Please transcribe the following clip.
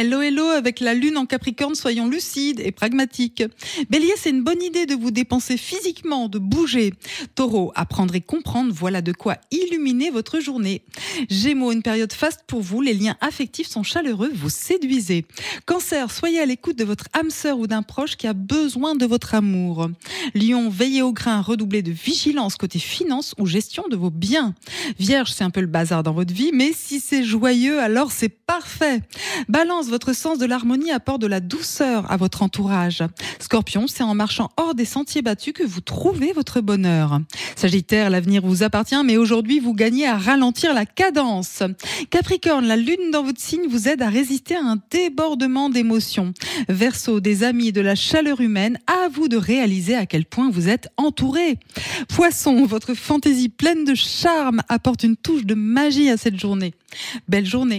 Hello, hello, avec la lune en Capricorne, soyons lucides et pragmatiques. Bélier, c'est une bonne idée de vous dépenser physiquement, de bouger. Taureau, apprendre et comprendre, voilà de quoi illuminer votre journée. Gémeaux, une période faste pour vous, les liens affectifs sont chaleureux, vous séduisez. Cancer, soyez à l'écoute de votre âme sœur ou d'un proche qui a besoin de votre amour. Lion, veillez au grain, redoublez de vigilance côté finance ou gestion de vos biens. Vierge, c'est un peu le bazar dans votre vie, mais si c'est joyeux, alors c'est parfait. Balance, votre sens de l'harmonie apporte de la douceur à votre entourage. Scorpion, c'est en marchant hors des sentiers battus que vous trouvez votre bonheur. Sagittaire, l'avenir vous appartient, mais aujourd'hui vous gagnez à ralentir la cadence. Capricorne, la lune dans votre signe vous aide à résister à un débordement d'émotions. Verseau, des amis, de la chaleur humaine, à vous de réaliser à quel point vous êtes entouré. Poisson, votre fantaisie pleine de charme apporte une touche de magie à cette journée. Belle journée.